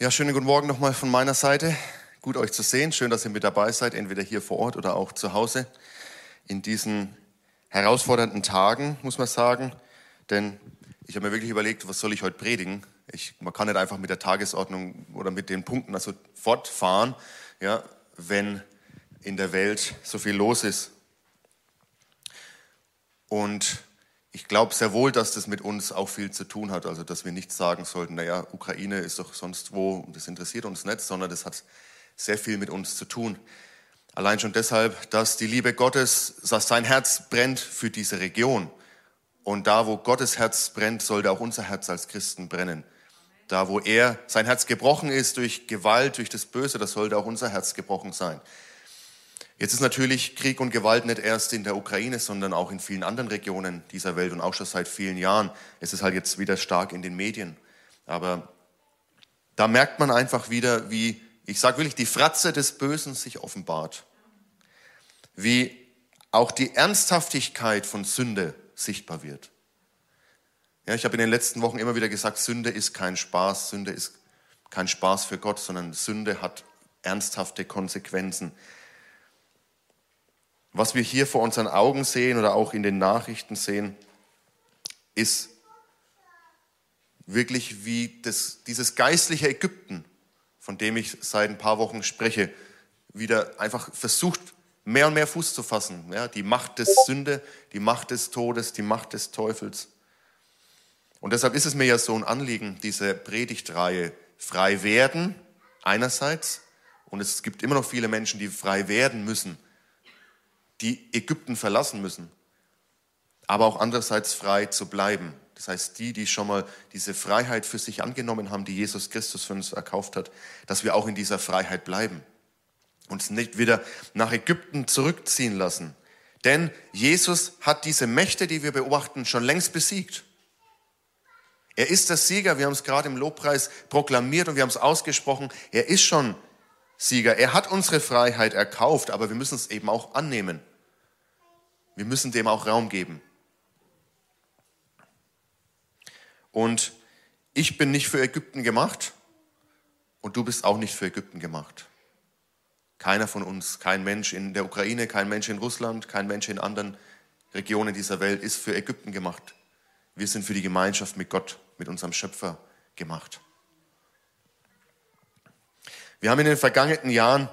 Ja, schönen guten Morgen nochmal von meiner Seite. Gut euch zu sehen. Schön, dass ihr mit dabei seid, entweder hier vor Ort oder auch zu Hause. In diesen herausfordernden Tagen, muss man sagen. Denn ich habe mir wirklich überlegt, was soll ich heute predigen? Ich, man kann nicht einfach mit der Tagesordnung oder mit den Punkten also fortfahren, ja, wenn in der Welt so viel los ist. Und ich glaube sehr wohl, dass das mit uns auch viel zu tun hat. Also, dass wir nicht sagen sollten, naja, Ukraine ist doch sonst wo, das interessiert uns nicht, sondern das hat sehr viel mit uns zu tun. Allein schon deshalb, dass die Liebe Gottes, dass sein Herz brennt für diese Region. Und da, wo Gottes Herz brennt, sollte auch unser Herz als Christen brennen. Da, wo er, sein Herz gebrochen ist durch Gewalt, durch das Böse, das sollte auch unser Herz gebrochen sein. Jetzt ist natürlich Krieg und Gewalt nicht erst in der Ukraine, sondern auch in vielen anderen Regionen dieser Welt und auch schon seit vielen Jahren. Es ist halt jetzt wieder stark in den Medien. Aber da merkt man einfach wieder, wie, ich sage wirklich, die Fratze des Bösen sich offenbart. Wie auch die Ernsthaftigkeit von Sünde sichtbar wird. Ja, ich habe in den letzten Wochen immer wieder gesagt, Sünde ist kein Spaß, Sünde ist kein Spaß für Gott, sondern Sünde hat ernsthafte Konsequenzen. Was wir hier vor unseren Augen sehen oder auch in den Nachrichten sehen, ist wirklich wie das, dieses geistliche Ägypten, von dem ich seit ein paar Wochen spreche, wieder einfach versucht, mehr und mehr Fuß zu fassen. Ja, die Macht des Sünde, die Macht des Todes, die Macht des Teufels. Und deshalb ist es mir ja so ein Anliegen, diese Predigtreihe frei werden einerseits, und es gibt immer noch viele Menschen, die frei werden müssen, die Ägypten verlassen müssen, aber auch andererseits frei zu bleiben. Das heißt, die, die schon mal diese Freiheit für sich angenommen haben, die Jesus Christus für uns erkauft hat, dass wir auch in dieser Freiheit bleiben. Uns nicht wieder nach Ägypten zurückziehen lassen. Denn Jesus hat diese Mächte, die wir beobachten, schon längst besiegt. Er ist der Sieger. Wir haben es gerade im Lobpreis proklamiert und wir haben es ausgesprochen. Er ist schon Sieger. Er hat unsere Freiheit erkauft, aber wir müssen es eben auch annehmen. Wir müssen dem auch Raum geben. Und ich bin nicht für Ägypten gemacht und du bist auch nicht für Ägypten gemacht. Keiner von uns, kein Mensch in der Ukraine, kein Mensch in Russland, kein Mensch in anderen Regionen dieser Welt ist für Ägypten gemacht. Wir sind für die Gemeinschaft mit Gott, mit unserem Schöpfer gemacht. Wir haben in den vergangenen Jahren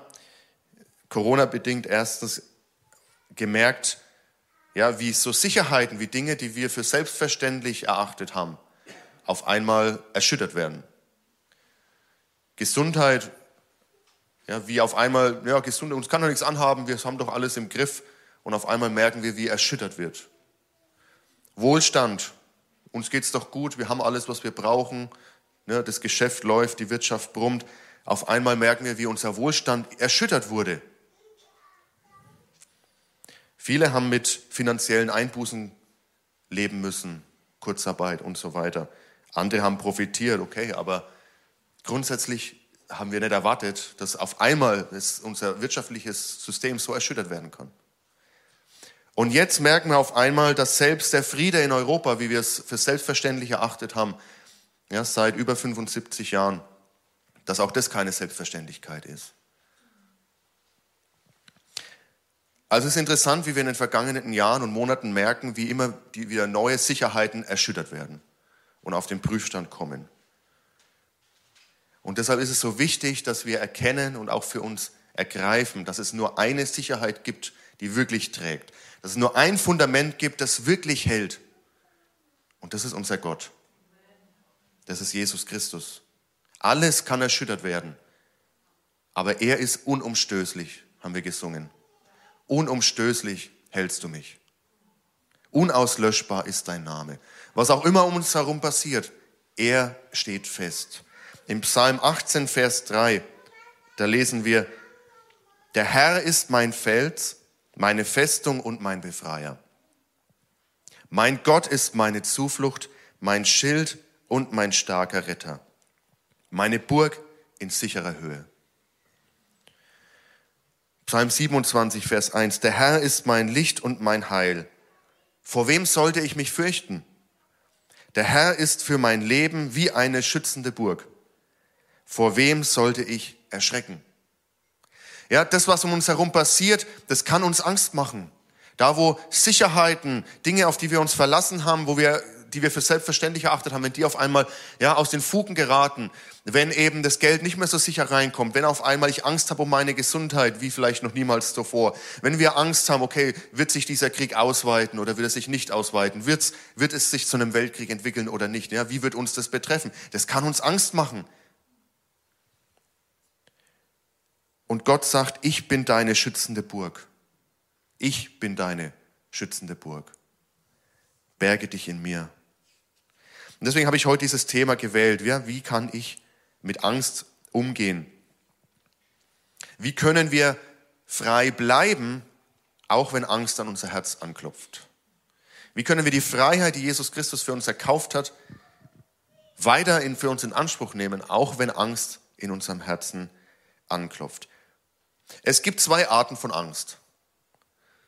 Corona-bedingt erstens gemerkt, ja, wie so Sicherheiten, wie Dinge, die wir für selbstverständlich erachtet haben, auf einmal erschüttert werden. Gesundheit, ja, wie auf einmal, ja, Gesundheit, uns kann doch nichts anhaben, wir haben doch alles im Griff und auf einmal merken wir, wie erschüttert wird. Wohlstand, uns geht's doch gut, wir haben alles, was wir brauchen, ne, das Geschäft läuft, die Wirtschaft brummt. Auf einmal merken wir, wie unser Wohlstand erschüttert wurde. Viele haben mit finanziellen Einbußen leben müssen, Kurzarbeit und so weiter. Andere haben profitiert, okay, aber grundsätzlich haben wir nicht erwartet, dass auf einmal unser wirtschaftliches System so erschüttert werden kann. Und jetzt merken wir auf einmal, dass selbst der Friede in Europa, wie wir es für selbstverständlich erachtet haben, ja, seit über 75 Jahren, dass auch das keine Selbstverständlichkeit ist. Also es ist interessant, wie wir in den vergangenen Jahren und Monaten merken, wie immer die wieder neue Sicherheiten erschüttert werden und auf den Prüfstand kommen. Und deshalb ist es so wichtig, dass wir erkennen und auch für uns ergreifen, dass es nur eine Sicherheit gibt, die wirklich trägt. Dass es nur ein Fundament gibt, das wirklich hält. Und das ist unser Gott. Das ist Jesus Christus. Alles kann erschüttert werden. Aber er ist unumstößlich, haben wir gesungen. Unumstößlich hältst du mich. Unauslöschbar ist dein Name. Was auch immer um uns herum passiert, er steht fest. Im Psalm 18, Vers 3, da lesen wir, der Herr ist mein Fels, meine Festung und mein Befreier. Mein Gott ist meine Zuflucht, mein Schild und mein starker Retter. Meine Burg in sicherer Höhe. Psalm 27, Vers 1. Der Herr ist mein Licht und mein Heil. Vor wem sollte ich mich fürchten? Der Herr ist für mein Leben wie eine schützende Burg. Vor wem sollte ich erschrecken? Ja, das, was um uns herum passiert, das kann uns Angst machen. Da, wo Sicherheiten, Dinge, auf die wir uns verlassen haben, wo wir, die wir für selbstverständlich erachtet haben, wenn die auf einmal, ja, aus den Fugen geraten, wenn eben das Geld nicht mehr so sicher reinkommt, wenn auf einmal ich Angst habe um meine Gesundheit, wie vielleicht noch niemals zuvor, wenn wir Angst haben, okay, wird sich dieser Krieg ausweiten oder wird er sich nicht ausweiten, Wird's, wird es sich zu einem Weltkrieg entwickeln oder nicht, ja, wie wird uns das betreffen? Das kann uns Angst machen. Und Gott sagt, ich bin deine schützende Burg. Ich bin deine schützende Burg. Berge dich in mir. Und deswegen habe ich heute dieses Thema gewählt. Ja, wie kann ich mit Angst umgehen? Wie können wir frei bleiben, auch wenn Angst an unser Herz anklopft? Wie können wir die Freiheit, die Jesus Christus für uns erkauft hat, weiter in, für uns in Anspruch nehmen, auch wenn Angst in unserem Herzen anklopft? Es gibt zwei Arten von Angst.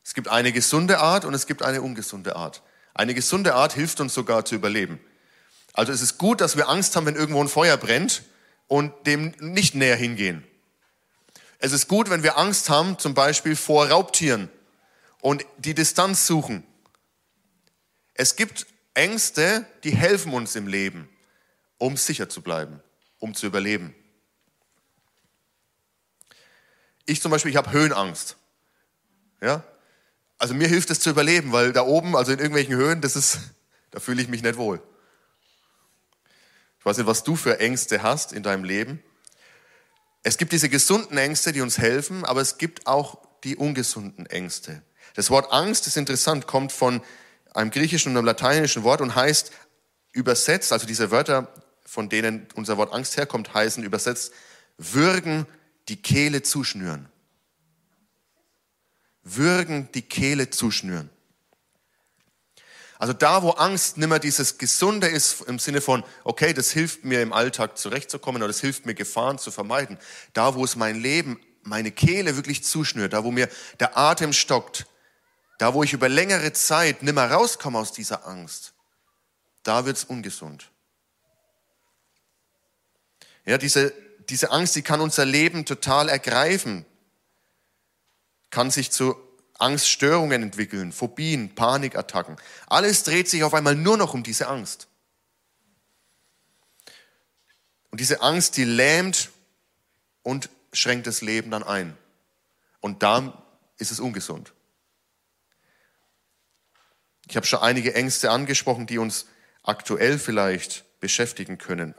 Es gibt eine gesunde Art und es gibt eine ungesunde Art. Eine gesunde Art hilft uns sogar zu überleben. Also es ist gut, dass wir Angst haben, wenn irgendwo ein Feuer brennt und dem nicht näher hingehen. Es ist gut, wenn wir Angst haben, zum Beispiel vor Raubtieren und die Distanz suchen. Es gibt Ängste, die helfen uns im Leben, um sicher zu bleiben, um zu überleben. Ich zum Beispiel, ich habe Höhenangst. Ja? Also mir hilft es zu überleben, weil da oben, also in irgendwelchen Höhen, das ist, da fühle ich mich nicht wohl. Ich weiß nicht, was du für Ängste hast in deinem Leben. Es gibt diese gesunden Ängste, die uns helfen, aber es gibt auch die ungesunden Ängste. Das Wort Angst ist interessant, kommt von einem griechischen und einem lateinischen Wort und heißt übersetzt, also diese Wörter, von denen unser Wort Angst herkommt, heißen übersetzt würgen, die Kehle zuschnüren. Würgen die Kehle zuschnüren. Also da, wo Angst nimmer dieses Gesunde ist, im Sinne von, okay, das hilft mir im Alltag zurechtzukommen oder das hilft mir Gefahren zu vermeiden, da, wo es mein Leben, meine Kehle wirklich zuschnürt, da, wo mir der Atem stockt, da, wo ich über längere Zeit nimmer rauskomme aus dieser Angst, da wird's ungesund. Ja, diese diese Angst, die kann unser Leben total ergreifen, kann sich zu Angststörungen entwickeln, Phobien, Panikattacken. Alles dreht sich auf einmal nur noch um diese Angst. Und diese Angst, die lähmt und schränkt das Leben dann ein. Und da ist es ungesund. Ich habe schon einige Ängste angesprochen, die uns aktuell vielleicht beschäftigen können.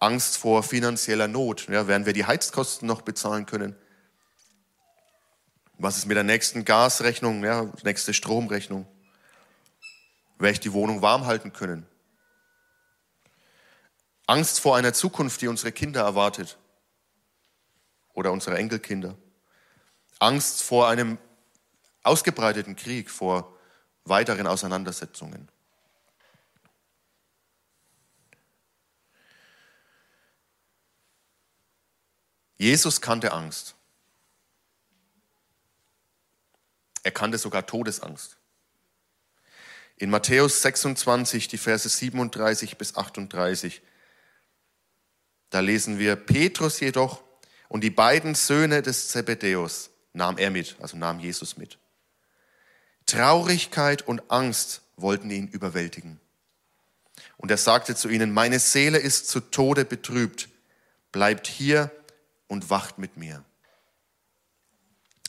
Angst vor finanzieller Not. Ja, werden wir die Heizkosten noch bezahlen können? Was ist mit der nächsten Gasrechnung, ja, nächste Stromrechnung? Werde ich die Wohnung warm halten können? Angst vor einer Zukunft, die unsere Kinder erwartet oder unsere Enkelkinder. Angst vor einem ausgebreiteten Krieg, vor weiteren Auseinandersetzungen. Jesus kannte Angst. Er kannte sogar Todesangst. In Matthäus 26, die Verse 37 bis 38, da lesen wir, Petrus jedoch und die beiden Söhne des Zebedäus nahm er mit, also nahm Jesus mit. Traurigkeit und Angst wollten ihn überwältigen. Und er sagte zu ihnen, meine Seele ist zu Tode betrübt, bleibt hier und wacht mit mir.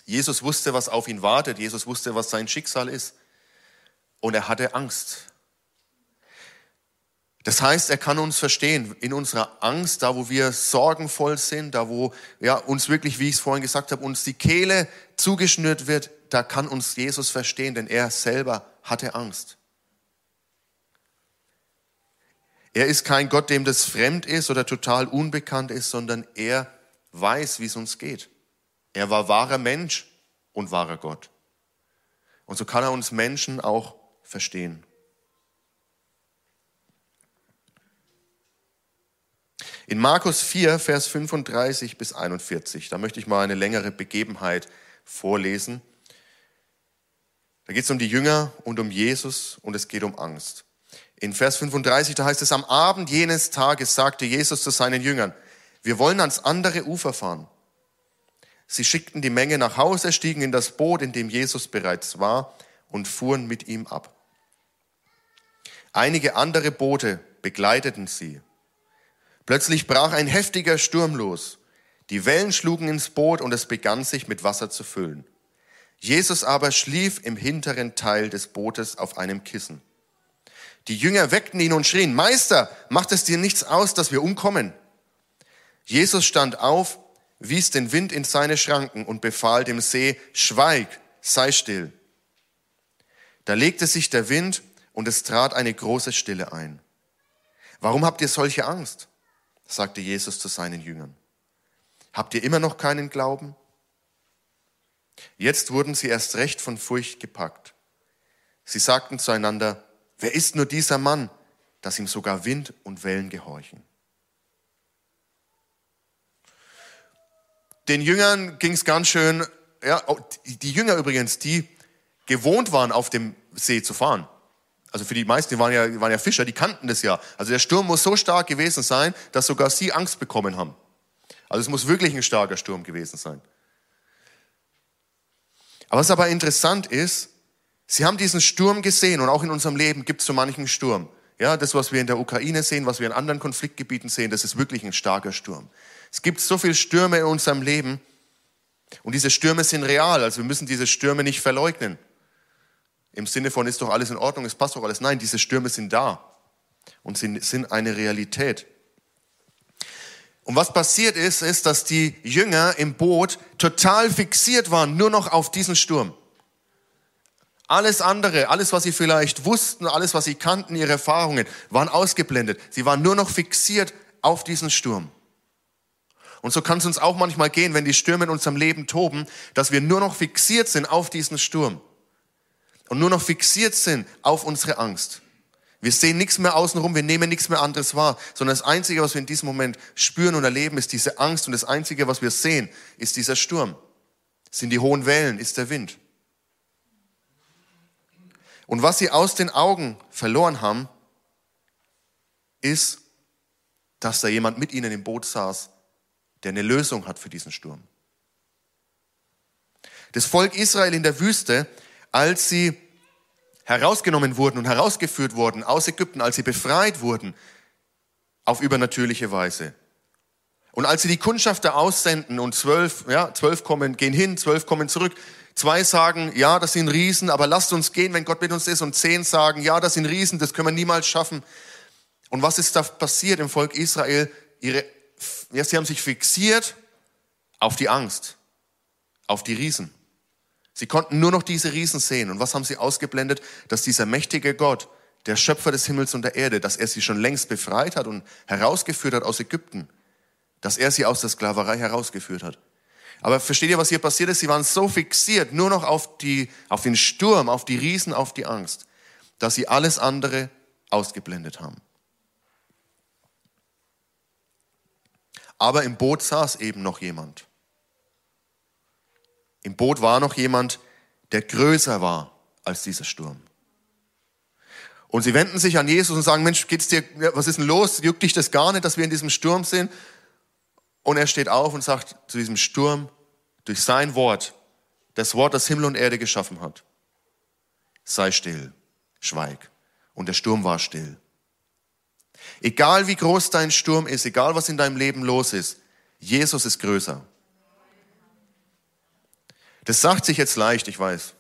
Jesus wusste, was auf ihn wartet. Jesus wusste, was sein Schicksal ist. Und er hatte Angst. Das heißt, er kann uns verstehen in unserer Angst, da wo wir sorgenvoll sind, da wo ja, uns wirklich, wie ich es vorhin gesagt habe, uns die Kehle zugeschnürt wird, da kann uns Jesus verstehen, denn er selber hatte Angst. Er ist kein Gott, dem das fremd ist oder total unbekannt ist, sondern er weiß, wie es uns geht. Er war wahrer Mensch und wahrer Gott. Und so kann er uns Menschen auch verstehen. In Markus 4, Vers 35 bis 41, da möchte ich mal eine längere Begebenheit vorlesen. Da geht es um die Jünger und um Jesus und es geht um Angst. In Vers 35, da heißt es, am Abend jenes Tages sagte Jesus zu seinen Jüngern, wir wollen ans andere Ufer fahren. Sie schickten die Menge nach Hause, stiegen in das Boot, in dem Jesus bereits war, und fuhren mit ihm ab. Einige andere Boote begleiteten sie. Plötzlich brach ein heftiger Sturm los. Die Wellen schlugen ins Boot und es begann sich mit Wasser zu füllen. Jesus aber schlief im hinteren Teil des Bootes auf einem Kissen. Die Jünger weckten ihn und schrien, Meister, macht es dir nichts aus, dass wir umkommen? Jesus stand auf, wies den Wind in seine Schranken und befahl dem See, schweig, sei still. Da legte sich der Wind und es trat eine große Stille ein. Warum habt ihr solche Angst? sagte Jesus zu seinen Jüngern. Habt ihr immer noch keinen Glauben? Jetzt wurden sie erst recht von Furcht gepackt. Sie sagten zueinander, wer ist nur dieser Mann, dass ihm sogar Wind und Wellen gehorchen? Den Jüngern ging es ganz schön, ja, die Jünger übrigens, die gewohnt waren, auf dem See zu fahren. Also für die meisten, die waren ja, waren ja Fischer, die kannten das ja. Also der Sturm muss so stark gewesen sein, dass sogar sie Angst bekommen haben. Also es muss wirklich ein starker Sturm gewesen sein. Aber was aber interessant ist, sie haben diesen Sturm gesehen und auch in unserem Leben gibt es so manchen Sturm. Ja, das, was wir in der Ukraine sehen, was wir in anderen Konfliktgebieten sehen, das ist wirklich ein starker Sturm. Es gibt so viele Stürme in unserem Leben und diese Stürme sind real, also wir müssen diese Stürme nicht verleugnen. Im Sinne von, ist doch alles in Ordnung, es passt doch alles. Nein, diese Stürme sind da und sind, sind eine Realität. Und was passiert ist, ist, dass die Jünger im Boot total fixiert waren, nur noch auf diesen Sturm. Alles andere, alles, was sie vielleicht wussten, alles, was sie kannten, ihre Erfahrungen, waren ausgeblendet. Sie waren nur noch fixiert auf diesen Sturm. Und so kann es uns auch manchmal gehen, wenn die Stürme in unserem Leben toben, dass wir nur noch fixiert sind auf diesen Sturm. Und nur noch fixiert sind auf unsere Angst. Wir sehen nichts mehr außenrum, wir nehmen nichts mehr anderes wahr, sondern das Einzige, was wir in diesem Moment spüren und erleben, ist diese Angst und das Einzige, was wir sehen, ist dieser Sturm, sind die hohen Wellen, ist der Wind. Und was sie aus den Augen verloren haben, ist, dass da jemand mit ihnen im Boot saß, der eine Lösung hat für diesen Sturm. Das Volk Israel in der Wüste, als sie herausgenommen wurden und herausgeführt wurden aus Ägypten, als sie befreit wurden, auf übernatürliche Weise. Und als sie die Kundschafter aussenden und zwölf, ja, zwölf kommen, gehen hin, zwölf kommen zurück, zwei sagen, ja, das sind Riesen, aber lasst uns gehen, wenn Gott mit uns ist, und zehn sagen, ja, das sind Riesen, das können wir niemals schaffen. Und was ist da passiert im Volk Israel? Ihre, ja, sie haben sich fixiert auf die Angst, auf die Riesen. Sie konnten nur noch diese Riesen sehen. Und was haben sie ausgeblendet? Dass dieser mächtige Gott, der Schöpfer des Himmels und der Erde, dass er sie schon längst befreit hat und herausgeführt hat aus Ägypten. Dass er sie aus der Sklaverei herausgeführt hat. Aber versteht ihr, was hier passiert ist? Sie waren so fixiert nur noch auf, die, auf den Sturm, auf die Riesen, auf die Angst, dass sie alles andere ausgeblendet haben. Aber im Boot saß eben noch jemand. Im Boot war noch jemand, der größer war als dieser Sturm. Und sie wenden sich an Jesus und sagen, Mensch, geht's dir, was ist denn los? Juckt dich das gar nicht, dass wir in diesem Sturm sind? Und er steht auf und sagt zu diesem Sturm, durch sein Wort, das Wort, das Himmel und Erde geschaffen hat, sei still, schweig. Und der Sturm war still. Egal wie groß dein Sturm ist, egal was in deinem Leben los ist, Jesus ist größer. Das sagt sich jetzt leicht, ich weiß.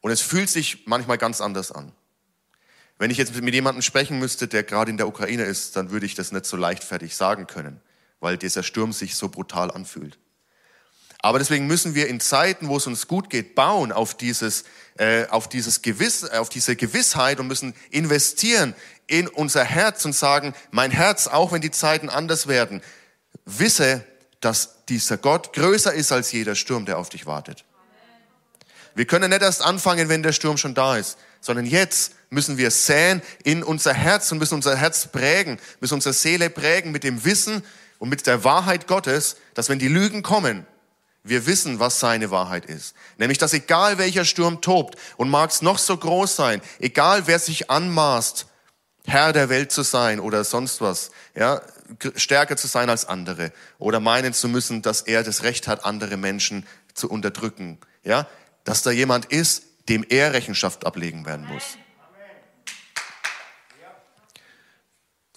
Und es fühlt sich manchmal ganz anders an. Wenn ich jetzt mit jemandem sprechen müsste, der gerade in der Ukraine ist, dann würde ich das nicht so leichtfertig sagen können, weil dieser Sturm sich so brutal anfühlt. Aber deswegen müssen wir in Zeiten, wo es uns gut geht, bauen auf dieses, äh, auf dieses Gewiss, auf diese Gewissheit und müssen investieren in unser Herz und sagen, mein Herz, auch wenn die Zeiten anders werden, wisse, dass dieser Gott größer ist als jeder Sturm, der auf dich wartet. Wir können nicht erst anfangen, wenn der Sturm schon da ist, sondern jetzt müssen wir säen in unser Herz und müssen unser Herz prägen, müssen unsere Seele prägen mit dem Wissen und mit der Wahrheit Gottes, dass wenn die Lügen kommen, wir wissen, was seine Wahrheit ist. Nämlich, dass egal welcher Sturm tobt und mag es noch so groß sein, egal wer sich anmaßt, Herr der Welt zu sein oder sonst was, ja, stärker zu sein als andere oder meinen zu müssen, dass er das Recht hat, andere Menschen zu unterdrücken, ja, dass da jemand ist, dem er Rechenschaft ablegen werden muss.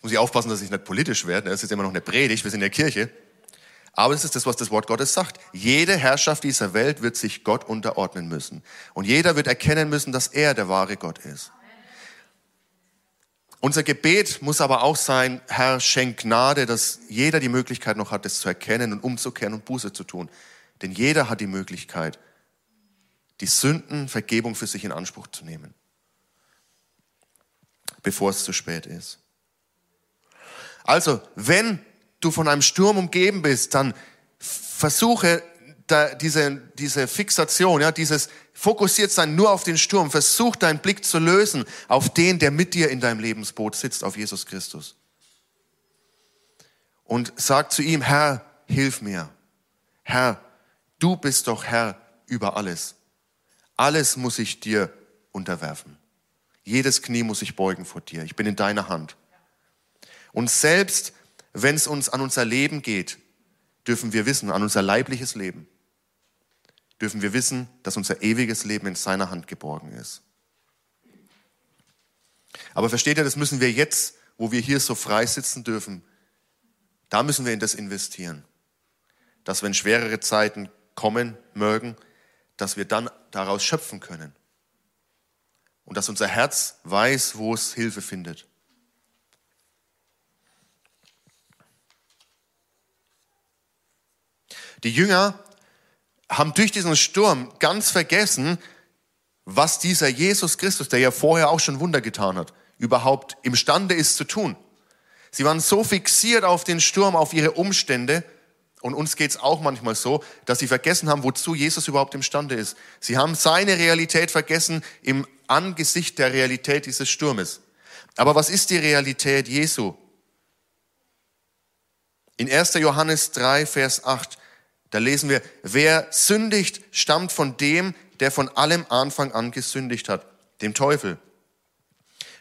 muss ich aufpassen, dass ich nicht politisch werde. Das ist immer noch eine Predigt, wir sind in der Kirche. Aber es ist das, was das Wort Gottes sagt. Jede Herrschaft dieser Welt wird sich Gott unterordnen müssen. Und jeder wird erkennen müssen, dass er der wahre Gott ist. Unser Gebet muss aber auch sein, Herr, schenk Gnade, dass jeder die Möglichkeit noch hat, das zu erkennen und umzukehren und Buße zu tun. Denn jeder hat die Möglichkeit, die Sündenvergebung für sich in Anspruch zu nehmen, bevor es zu spät ist. Also, wenn du von einem Sturm umgeben bist, dann versuche da diese, diese Fixation, ja, dieses fokussiert sein nur auf den Sturm, versuch deinen Blick zu lösen auf den, der mit dir in deinem Lebensboot sitzt, auf Jesus Christus. Und sag zu ihm, Herr, hilf mir. Herr, du bist doch Herr über alles. Alles muss ich dir unterwerfen. Jedes Knie muss ich beugen vor dir. Ich bin in deiner Hand. Und selbst wenn es uns an unser Leben geht, dürfen wir wissen, an unser leibliches Leben, dürfen wir wissen, dass unser ewiges Leben in seiner Hand geborgen ist. Aber versteht ihr, das müssen wir jetzt, wo wir hier so frei sitzen dürfen, da müssen wir in das investieren. Dass wenn schwerere Zeiten kommen mögen, dass wir dann daraus schöpfen können. Und dass unser Herz weiß, wo es Hilfe findet. Die Jünger haben durch diesen Sturm ganz vergessen, was dieser Jesus Christus, der ja vorher auch schon Wunder getan hat, überhaupt imstande ist zu tun. Sie waren so fixiert auf den Sturm, auf ihre Umstände, und uns geht's auch manchmal so, dass sie vergessen haben, wozu Jesus überhaupt imstande ist. Sie haben seine Realität vergessen im Angesicht der Realität dieses Sturmes. Aber was ist die Realität Jesu? In 1. Johannes 3, Vers 8 da lesen wir, wer sündigt, stammt von dem, der von allem Anfang an gesündigt hat, dem Teufel.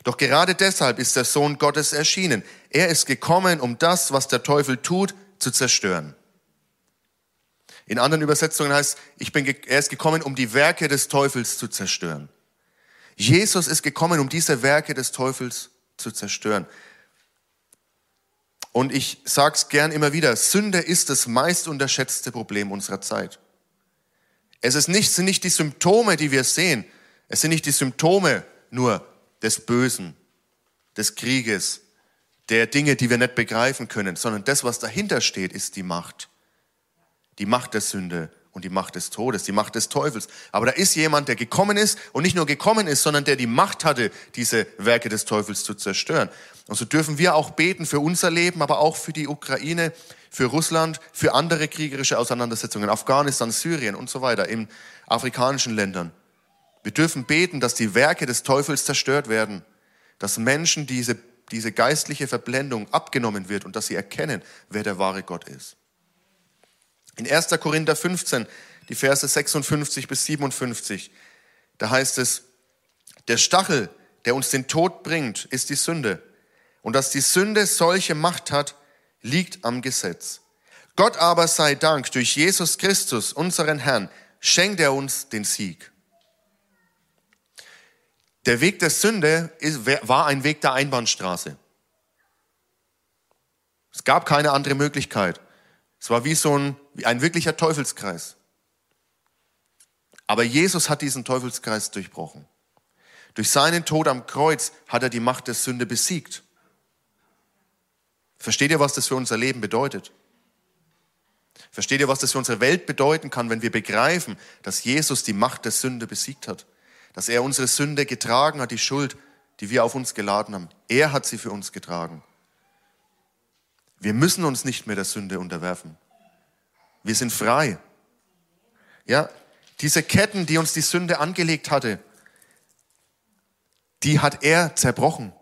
Doch gerade deshalb ist der Sohn Gottes erschienen. Er ist gekommen, um das, was der Teufel tut, zu zerstören. In anderen Übersetzungen heißt, ich bin, er ist gekommen, um die Werke des Teufels zu zerstören. Jesus ist gekommen, um diese Werke des Teufels zu zerstören. Und ich sage es gern immer wieder, Sünde ist das meist unterschätzte Problem unserer Zeit. Es ist nicht, sind nicht die Symptome, die wir sehen. Es sind nicht die Symptome nur des Bösen, des Krieges, der Dinge, die wir nicht begreifen können, sondern das, was dahinter steht, ist die Macht. Die Macht der Sünde, und die Macht des Todes, die Macht des Teufels. Aber da ist jemand, der gekommen ist und nicht nur gekommen ist, sondern der die Macht hatte, diese Werke des Teufels zu zerstören. Und so dürfen wir auch beten für unser Leben, aber auch für die Ukraine, für Russland, für andere kriegerische Auseinandersetzungen, Afghanistan, Syrien und so weiter, in afrikanischen Ländern. Wir dürfen beten, dass die Werke des Teufels zerstört werden, dass Menschen diese, diese geistliche Verblendung abgenommen wird und dass sie erkennen, wer der wahre Gott ist. In 1. Korinther 15, die Verse 56 bis 57, da heißt es, der Stachel, der uns den Tod bringt, ist die Sünde. Und dass die Sünde solche Macht hat, liegt am Gesetz. Gott aber sei Dank, durch Jesus Christus, unseren Herrn, schenkt er uns den Sieg. Der Weg der Sünde war ein Weg der Einbahnstraße. Es gab keine andere Möglichkeit. Es war wie so ein, wie ein wirklicher Teufelskreis. Aber Jesus hat diesen Teufelskreis durchbrochen. Durch seinen Tod am Kreuz hat er die Macht der Sünde besiegt. Versteht ihr, was das für unser Leben bedeutet? Versteht ihr, was das für unsere Welt bedeuten kann, wenn wir begreifen, dass Jesus die Macht der Sünde besiegt hat? Dass er unsere Sünde getragen hat, die Schuld, die wir auf uns geladen haben. Er hat sie für uns getragen. Wir müssen uns nicht mehr der Sünde unterwerfen. Wir sind frei. Ja, diese Ketten, die uns die Sünde angelegt hatte, die hat er zerbrochen.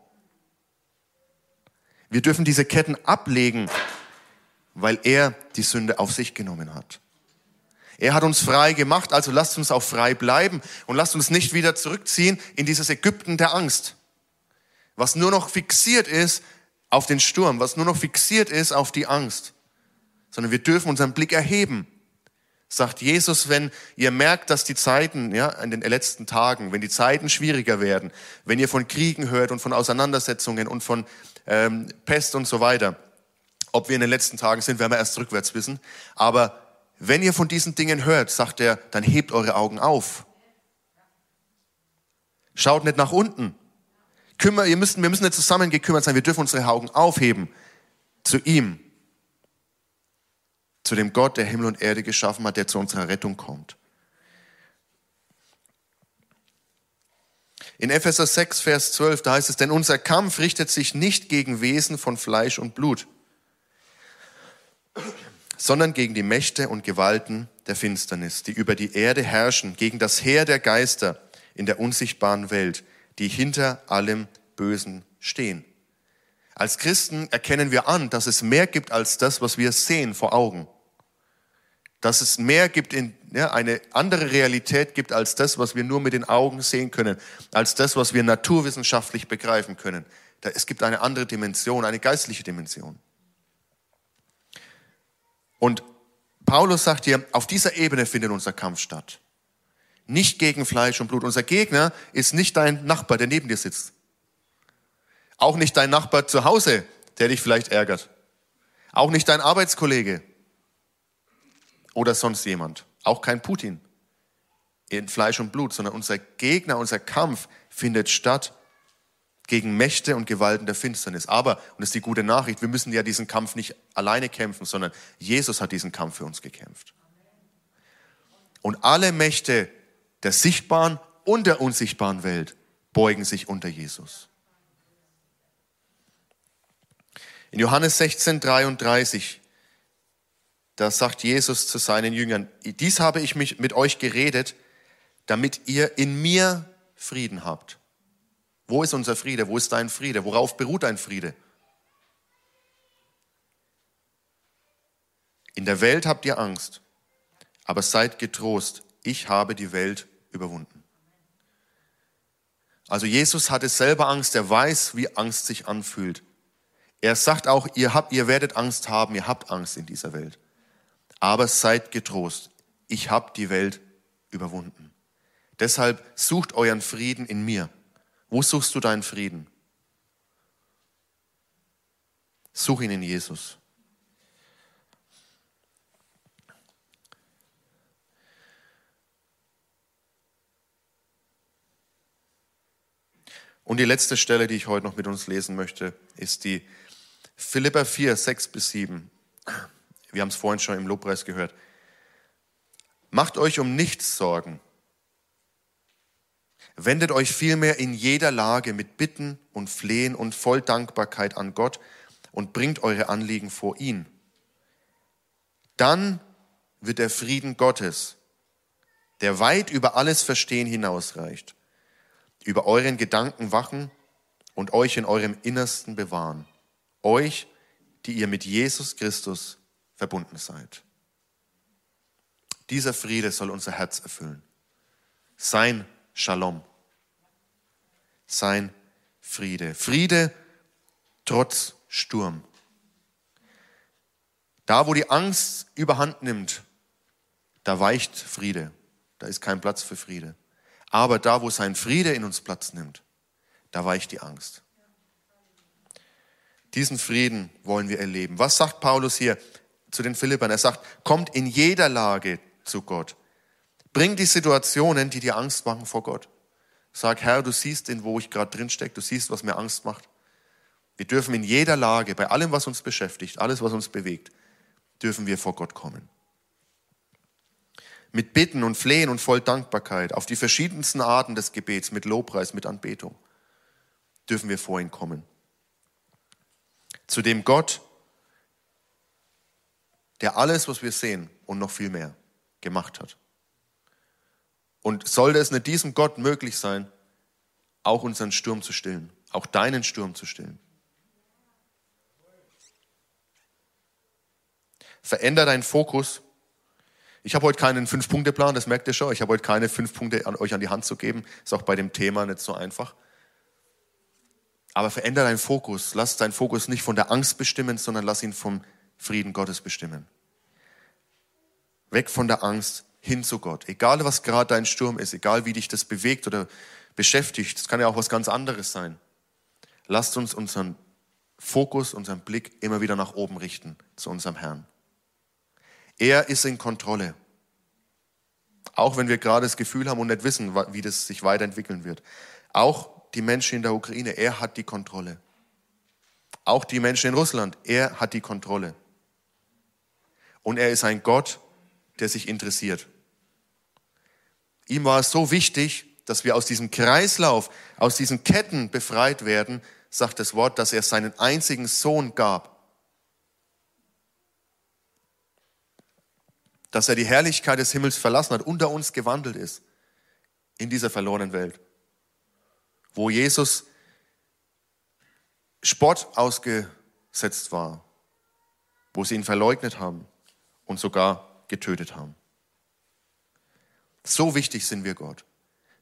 Wir dürfen diese Ketten ablegen, weil er die Sünde auf sich genommen hat. Er hat uns frei gemacht, also lasst uns auch frei bleiben und lasst uns nicht wieder zurückziehen in dieses Ägypten der Angst. was nur noch fixiert ist auf den Sturm, was nur noch fixiert ist auf die Angst, sondern wir dürfen unseren Blick erheben. Sagt Jesus, wenn ihr merkt, dass die Zeiten, ja, in den letzten Tagen, wenn die Zeiten schwieriger werden, wenn ihr von Kriegen hört und von Auseinandersetzungen und von ähm, Pest und so weiter, ob wir in den letzten Tagen sind, werden wir erst rückwärts wissen. Aber wenn ihr von diesen Dingen hört, sagt er, dann hebt eure Augen auf. Schaut nicht nach unten. Kümmer, ihr müssen, wir müssen zusammen gekümmert sein. Wir dürfen unsere Augen aufheben zu ihm. Zu dem Gott, der Himmel und Erde geschaffen hat, der zu unserer Rettung kommt. In Epheser 6, Vers 12, da heißt es, denn unser Kampf richtet sich nicht gegen Wesen von Fleisch und Blut, sondern gegen die Mächte und Gewalten der Finsternis, die über die Erde herrschen, gegen das Heer der Geister in der unsichtbaren Welt, die hinter allem Bösen stehen. Als Christen erkennen wir an, dass es mehr gibt als das, was wir sehen vor Augen. Dass es mehr gibt, in, ja, eine andere Realität gibt als das, was wir nur mit den Augen sehen können, als das, was wir naturwissenschaftlich begreifen können. Es gibt eine andere Dimension, eine geistliche Dimension. Und Paulus sagt hier, auf dieser Ebene findet unser Kampf statt. Nicht gegen Fleisch und Blut. Unser Gegner ist nicht dein Nachbar, der neben dir sitzt. Auch nicht dein Nachbar zu Hause, der dich vielleicht ärgert. Auch nicht dein Arbeitskollege oder sonst jemand. Auch kein Putin in Fleisch und Blut, sondern unser Gegner, unser Kampf findet statt gegen Mächte und Gewalten der Finsternis. Aber, und das ist die gute Nachricht, wir müssen ja diesen Kampf nicht alleine kämpfen, sondern Jesus hat diesen Kampf für uns gekämpft. Und alle Mächte der sichtbaren und der unsichtbaren Welt beugen sich unter Jesus. In Johannes 16, 33, da sagt Jesus zu seinen Jüngern, dies habe ich mich mit euch geredet, damit ihr in mir Frieden habt. Wo ist unser Friede? Wo ist dein Friede? Worauf beruht dein Friede? In der Welt habt ihr Angst, aber seid getrost, ich habe die Welt überwunden. Also Jesus hatte selber Angst, er weiß, wie Angst sich anfühlt. Er sagt auch, ihr habt, ihr werdet Angst haben, ihr habt Angst in dieser Welt. Aber seid getrost, ich habe die Welt überwunden. Deshalb sucht euren Frieden in mir. Wo suchst du deinen Frieden? Such ihn in Jesus. Und die letzte Stelle, die ich heute noch mit uns lesen möchte, ist die Philippa 4, 6 bis 7. Wir haben es vorhin schon im Lobpreis gehört. Macht euch um nichts Sorgen. Wendet euch vielmehr in jeder Lage mit Bitten und Flehen und voll Dankbarkeit an Gott und bringt eure Anliegen vor ihn. Dann wird der Frieden Gottes, der weit über alles Verstehen hinausreicht, über euren Gedanken wachen und euch in eurem Innersten bewahren. Euch, die ihr mit Jesus Christus verbunden seid. Dieser Friede soll unser Herz erfüllen. Sein Shalom. Sein Friede. Friede trotz Sturm. Da, wo die Angst überhand nimmt, da weicht Friede. Da ist kein Platz für Friede. Aber da, wo sein Friede in uns Platz nimmt, da weicht die Angst. Diesen Frieden wollen wir erleben. Was sagt Paulus hier zu den Philippern? Er sagt, kommt in jeder Lage zu Gott. Bring die Situationen, die dir Angst machen, vor Gott. Sag, Herr, du siehst, in wo ich gerade drin stecke, du siehst, was mir Angst macht. Wir dürfen in jeder Lage, bei allem, was uns beschäftigt, alles, was uns bewegt, dürfen wir vor Gott kommen. Mit Bitten und Flehen und voll Dankbarkeit auf die verschiedensten Arten des Gebets, mit Lobpreis, mit Anbetung, dürfen wir vor ihn kommen. Zu dem Gott, der alles, was wir sehen und noch viel mehr gemacht hat. Und sollte es nicht diesem Gott möglich sein, auch unseren Sturm zu stillen, auch deinen Sturm zu stillen. Veränder deinen Fokus. Ich habe heute keinen Fünf-Punkte-Plan, das merkt ihr schon. Ich habe heute keine fünf Punkte an euch an die Hand zu geben. Ist auch bei dem Thema nicht so einfach. Aber verändere deinen Fokus. Lass deinen Fokus nicht von der Angst bestimmen, sondern lass ihn vom Frieden Gottes bestimmen. Weg von der Angst hin zu Gott. Egal was gerade dein Sturm ist, egal wie dich das bewegt oder beschäftigt, das kann ja auch was ganz anderes sein. Lasst uns unseren Fokus, unseren Blick immer wieder nach oben richten zu unserem Herrn. Er ist in Kontrolle. Auch wenn wir gerade das Gefühl haben und nicht wissen, wie das sich weiterentwickeln wird. Auch die Menschen in der Ukraine, er hat die Kontrolle. Auch die Menschen in Russland, er hat die Kontrolle. Und er ist ein Gott, der sich interessiert. Ihm war es so wichtig, dass wir aus diesem Kreislauf, aus diesen Ketten befreit werden, sagt das Wort, dass er seinen einzigen Sohn gab. Dass er die Herrlichkeit des Himmels verlassen hat, unter uns gewandelt ist, in dieser verlorenen Welt. Wo Jesus Spott ausgesetzt war, wo sie ihn verleugnet haben und sogar getötet haben. So wichtig sind wir Gott.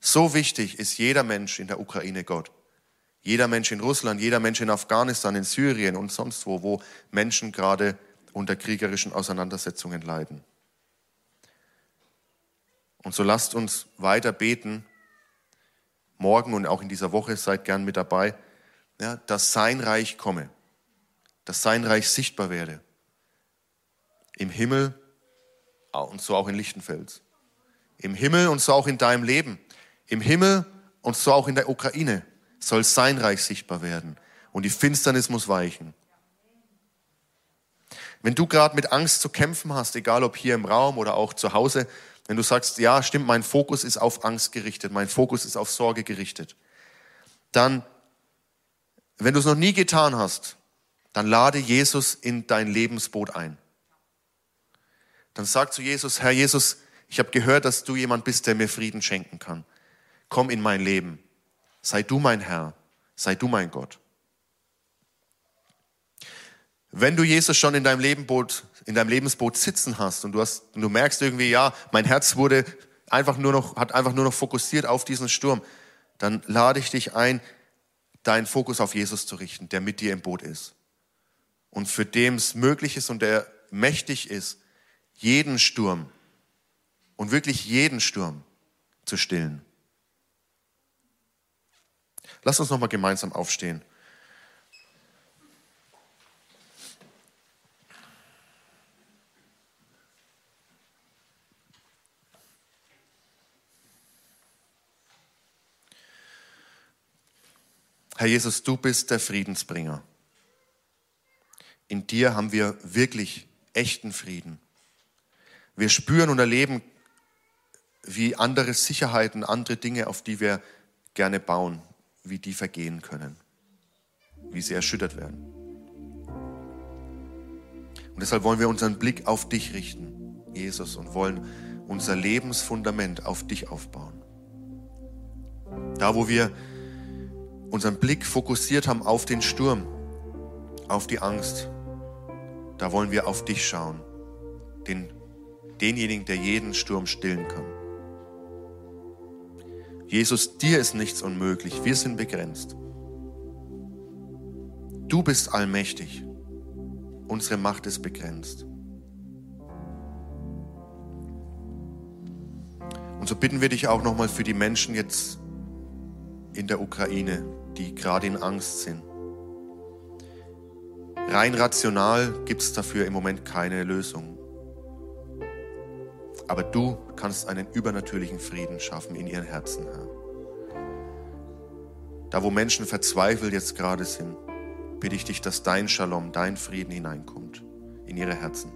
So wichtig ist jeder Mensch in der Ukraine Gott. Jeder Mensch in Russland, jeder Mensch in Afghanistan, in Syrien und sonst wo, wo Menschen gerade unter kriegerischen Auseinandersetzungen leiden. Und so lasst uns weiter beten, morgen und auch in dieser Woche, seid gern mit dabei, ja, dass sein Reich komme, dass sein Reich sichtbar werde. Im Himmel und so auch in Lichtenfels. Im Himmel und so auch in deinem Leben. Im Himmel und so auch in der Ukraine soll sein Reich sichtbar werden. Und die Finsternis muss weichen. Wenn du gerade mit Angst zu kämpfen hast, egal ob hier im Raum oder auch zu Hause, wenn du sagst, ja, stimmt, mein Fokus ist auf Angst gerichtet, mein Fokus ist auf Sorge gerichtet, dann, wenn du es noch nie getan hast, dann lade Jesus in dein Lebensboot ein. Dann sag zu Jesus, Herr Jesus, ich habe gehört, dass du jemand bist, der mir Frieden schenken kann. Komm in mein Leben. Sei du mein Herr. Sei du mein Gott. Wenn du Jesus schon in deinem Lebenboot, in deinem Lebensboot sitzen hast und du hast, und du merkst irgendwie, ja, mein Herz wurde einfach nur noch, hat einfach nur noch fokussiert auf diesen Sturm, dann lade ich dich ein, deinen Fokus auf Jesus zu richten, der mit dir im Boot ist. Und für dem es möglich ist und der mächtig ist, jeden Sturm und wirklich jeden Sturm zu stillen. Lass uns nochmal gemeinsam aufstehen. Herr Jesus, du bist der Friedensbringer. In dir haben wir wirklich echten Frieden. Wir spüren und erleben, wie andere Sicherheiten, andere Dinge, auf die wir gerne bauen, wie die vergehen können, wie sie erschüttert werden. Und deshalb wollen wir unseren Blick auf dich richten, Jesus, und wollen unser Lebensfundament auf dich aufbauen. Da, wo wir unseren Blick fokussiert haben auf den Sturm, auf die Angst, da wollen wir auf dich schauen, den denjenigen, der jeden Sturm stillen kann. Jesus, dir ist nichts unmöglich, wir sind begrenzt. Du bist allmächtig, unsere Macht ist begrenzt. Und so bitten wir dich auch nochmal für die Menschen jetzt in der Ukraine, die gerade in Angst sind. Rein rational gibt es dafür im Moment keine Lösung. Aber du kannst einen übernatürlichen Frieden schaffen in ihren Herzen, Herr. Da, wo Menschen verzweifelt jetzt gerade sind, bitte ich dich, dass dein Shalom, dein Frieden hineinkommt in ihre Herzen.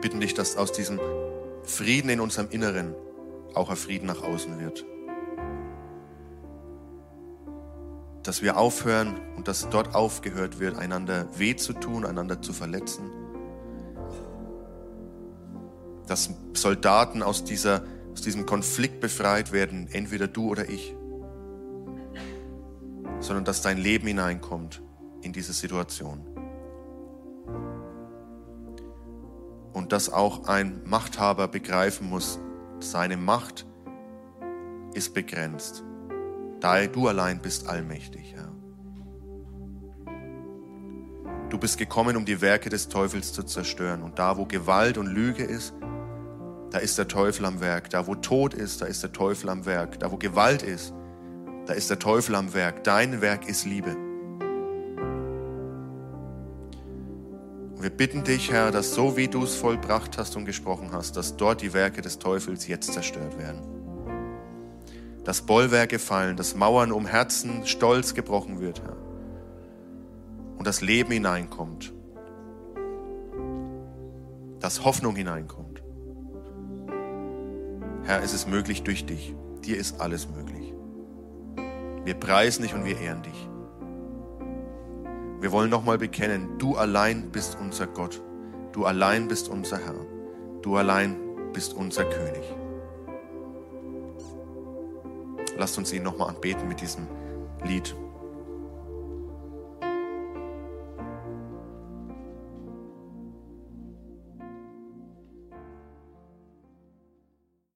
Bitten dich, dass aus diesem Frieden in unserem Inneren auch ein Frieden nach außen wird. dass wir aufhören und dass dort aufgehört wird, einander weh zu tun, einander zu verletzen. Dass Soldaten aus, dieser, aus diesem Konflikt befreit werden, entweder du oder ich, sondern dass dein Leben hineinkommt in diese Situation. Dass auch ein Machthaber begreifen muss, seine Macht ist begrenzt. Da du allein bist allmächtig, Herr. Du bist gekommen, um die Werke des Teufels zu zerstören. Und da, wo Gewalt und Lüge ist, da ist der Teufel am Werk. Da, wo Tod ist, da ist der Teufel am Werk. Da, wo Gewalt ist, da ist der Teufel am Werk. Dein Werk ist Liebe. Und wir bitten dich, Herr, dass so wie du es vollbracht hast und gesprochen hast, dass dort die Werke des Teufels jetzt zerstört werden. Dass Bollwerke fallen, dass Mauern um Herzen stolz gebrochen wird, Herr. Und das Leben hineinkommt. Dass Hoffnung hineinkommt. Herr, es ist möglich durch dich. Dir ist alles möglich. Wir preisen dich und wir ehren dich. Wir wollen nochmal bekennen, du allein bist unser Gott. Du allein bist unser Herr. Du allein bist unser König. Lasst uns ihn nochmal anbeten mit diesem Lied.